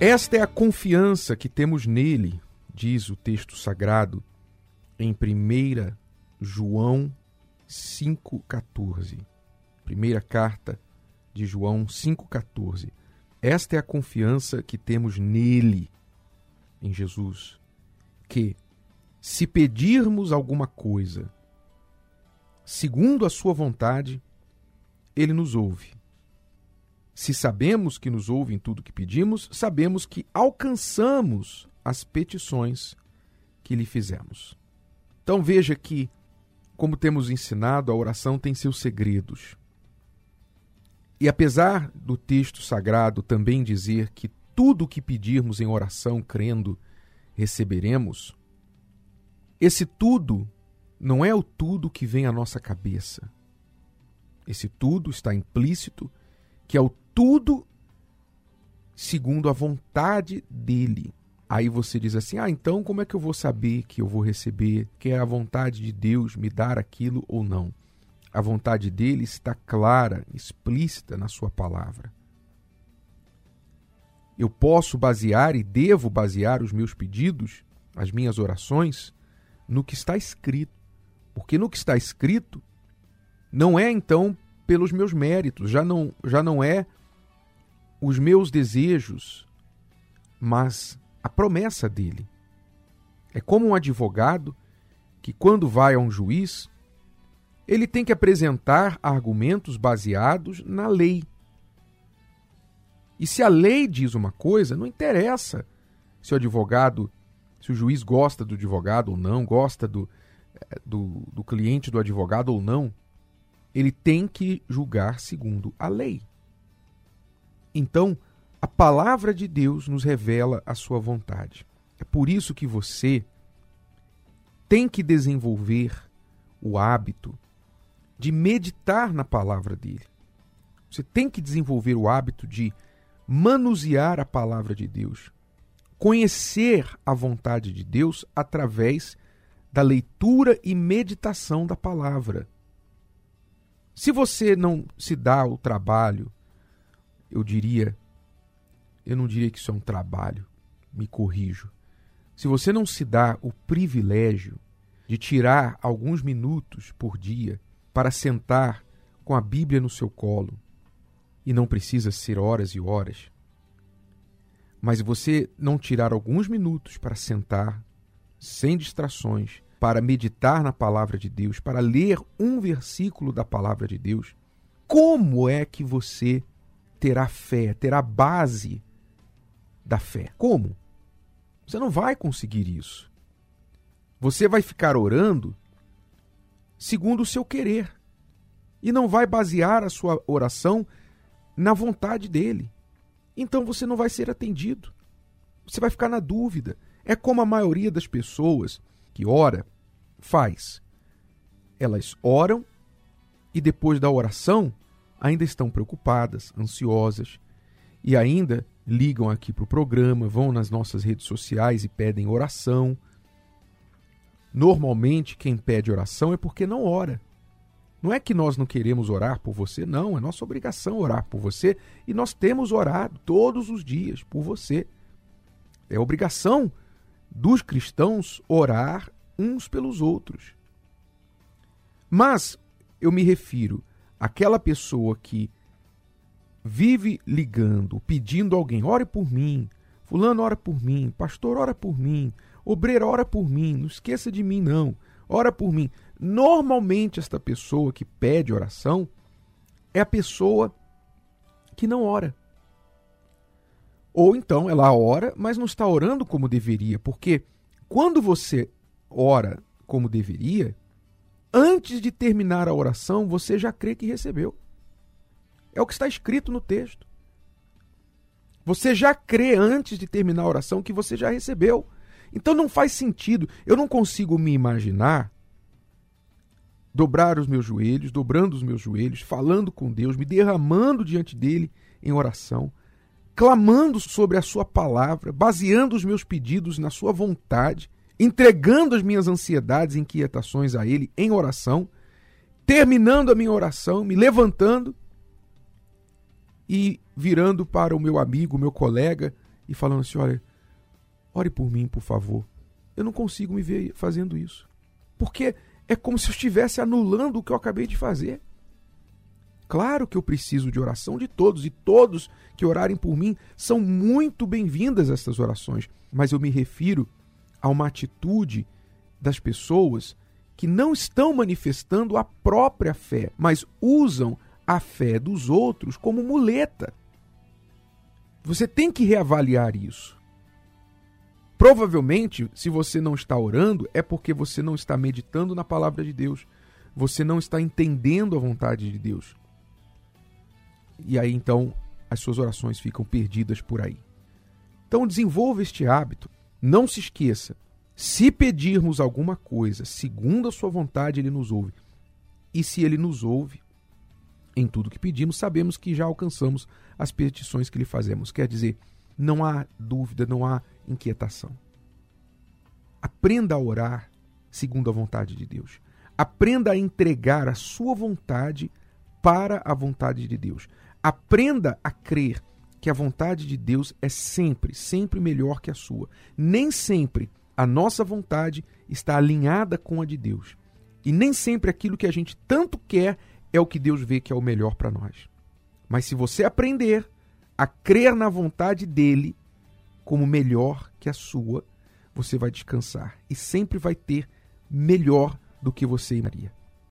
Esta é a confiança que temos nele, diz o texto sagrado em 1 João 5,14. Primeira carta de João 5,14. Esta é a confiança que temos nele, em Jesus, que, se pedirmos alguma coisa, segundo a sua vontade, ele nos ouve. Se sabemos que nos ouve em tudo que pedimos, sabemos que alcançamos as petições que lhe fizemos. Então veja que, como temos ensinado, a oração tem seus segredos. E apesar do texto sagrado também dizer que tudo o que pedirmos em oração crendo receberemos, esse tudo não é o tudo que vem à nossa cabeça. Esse tudo está implícito, que é o tudo segundo a vontade dele. Aí você diz assim: ah, então como é que eu vou saber que eu vou receber, que é a vontade de Deus me dar aquilo ou não? A vontade dele está clara, explícita na sua palavra. Eu posso basear e devo basear os meus pedidos, as minhas orações, no que está escrito. Porque no que está escrito não é então pelos meus méritos, já não, já não é os meus desejos, mas a promessa dele. É como um advogado que, quando vai a um juiz, ele tem que apresentar argumentos baseados na lei. E se a lei diz uma coisa, não interessa se o advogado, se o juiz gosta do advogado ou não, gosta do, eh, do, do cliente do advogado ou não, ele tem que julgar segundo a lei. Então, a palavra de Deus nos revela a sua vontade. É por isso que você tem que desenvolver o hábito de meditar na palavra dele. Você tem que desenvolver o hábito de manusear a palavra de Deus, conhecer a vontade de Deus através da leitura e meditação da palavra. Se você não se dá o trabalho, eu diria, eu não diria que isso é um trabalho, me corrijo. Se você não se dá o privilégio de tirar alguns minutos por dia para sentar com a Bíblia no seu colo. E não precisa ser horas e horas. Mas você não tirar alguns minutos para sentar, sem distrações, para meditar na palavra de Deus, para ler um versículo da palavra de Deus, como é que você terá fé, terá base da fé? Como? Você não vai conseguir isso. Você vai ficar orando segundo o seu querer. E não vai basear a sua oração na vontade dele. Então você não vai ser atendido. Você vai ficar na dúvida. É como a maioria das pessoas que ora faz. Elas oram e depois da oração ainda estão preocupadas, ansiosas e ainda ligam aqui para o programa, vão nas nossas redes sociais e pedem oração Normalmente, quem pede oração é porque não ora. Não é que nós não queremos orar por você, não, é nossa obrigação orar por você e nós temos orado todos os dias por você. É obrigação dos cristãos orar uns pelos outros. Mas eu me refiro àquela pessoa que vive ligando, pedindo a alguém, ore por mim, fulano ora por mim, pastor ora por mim, Obreiro, ora por mim, não esqueça de mim, não. Ora por mim. Normalmente, esta pessoa que pede oração é a pessoa que não ora. Ou então ela ora, mas não está orando como deveria, porque quando você ora como deveria, antes de terminar a oração, você já crê que recebeu. É o que está escrito no texto. Você já crê antes de terminar a oração que você já recebeu. Então não faz sentido. Eu não consigo me imaginar dobrar os meus joelhos, dobrando os meus joelhos, falando com Deus, me derramando diante dele em oração, clamando sobre a sua palavra, baseando os meus pedidos na sua vontade, entregando as minhas ansiedades e inquietações a ele em oração, terminando a minha oração, me levantando e virando para o meu amigo, meu colega e falando assim: olha, ore por mim, por favor. Eu não consigo me ver fazendo isso. Porque é como se eu estivesse anulando o que eu acabei de fazer. Claro que eu preciso de oração de todos, e todos que orarem por mim são muito bem-vindas estas orações, mas eu me refiro a uma atitude das pessoas que não estão manifestando a própria fé, mas usam a fé dos outros como muleta. Você tem que reavaliar isso. Provavelmente, se você não está orando, é porque você não está meditando na palavra de Deus. Você não está entendendo a vontade de Deus. E aí então as suas orações ficam perdidas por aí. Então desenvolva este hábito. Não se esqueça, se pedirmos alguma coisa segundo a sua vontade, ele nos ouve. E se ele nos ouve, em tudo que pedimos, sabemos que já alcançamos as petições que lhe fazemos. Quer dizer, não há dúvida, não há inquietação. Aprenda a orar segundo a vontade de Deus. Aprenda a entregar a sua vontade para a vontade de Deus. Aprenda a crer que a vontade de Deus é sempre, sempre melhor que a sua. Nem sempre a nossa vontade está alinhada com a de Deus. E nem sempre aquilo que a gente tanto quer é o que Deus vê que é o melhor para nós. Mas se você aprender a crer na vontade dele como melhor que a sua, você vai descansar e sempre vai ter melhor do que você imaginaria.